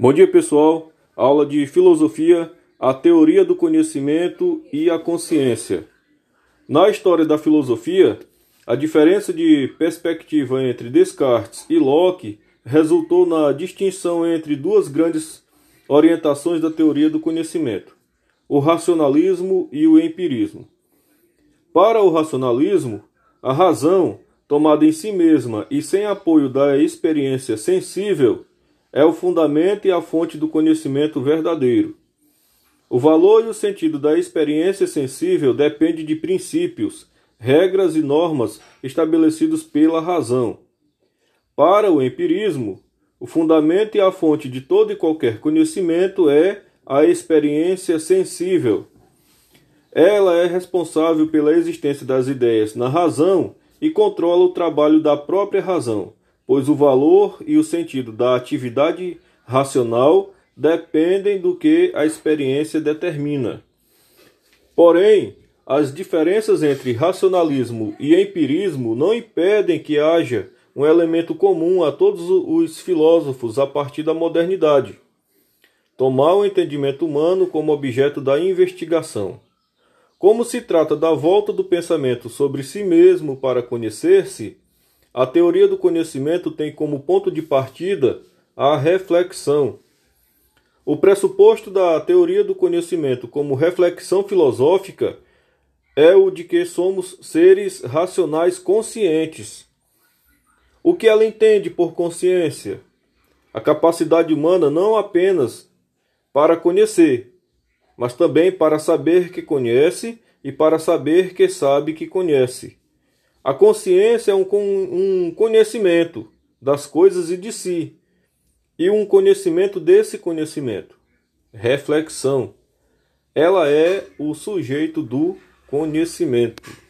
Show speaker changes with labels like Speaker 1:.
Speaker 1: Bom dia, pessoal. Aula de filosofia, a teoria do conhecimento e a consciência. Na história da filosofia, a diferença de perspectiva entre Descartes e Locke resultou na distinção entre duas grandes orientações da teoria do conhecimento: o racionalismo e o empirismo. Para o racionalismo, a razão, tomada em si mesma e sem apoio da experiência sensível, é o fundamento e a fonte do conhecimento verdadeiro. O valor e o sentido da experiência sensível depende de princípios, regras e normas estabelecidos pela razão. Para o empirismo, o fundamento e a fonte de todo e qualquer conhecimento é a experiência sensível. Ela é responsável pela existência das ideias na razão e controla o trabalho da própria razão pois o valor e o sentido da atividade racional dependem do que a experiência determina. Porém, as diferenças entre racionalismo e empirismo não impedem que haja um elemento comum a todos os filósofos a partir da modernidade: tomar o entendimento humano como objeto da investigação. Como se trata da volta do pensamento sobre si mesmo para conhecer-se, a teoria do conhecimento tem como ponto de partida a reflexão. O pressuposto da teoria do conhecimento como reflexão filosófica é o de que somos seres racionais conscientes. O que ela entende por consciência? A capacidade humana não apenas para conhecer, mas também para saber que conhece e para saber que sabe que conhece. A consciência é um, um conhecimento das coisas e de si, e um conhecimento desse conhecimento. Reflexão. Ela é o sujeito do conhecimento.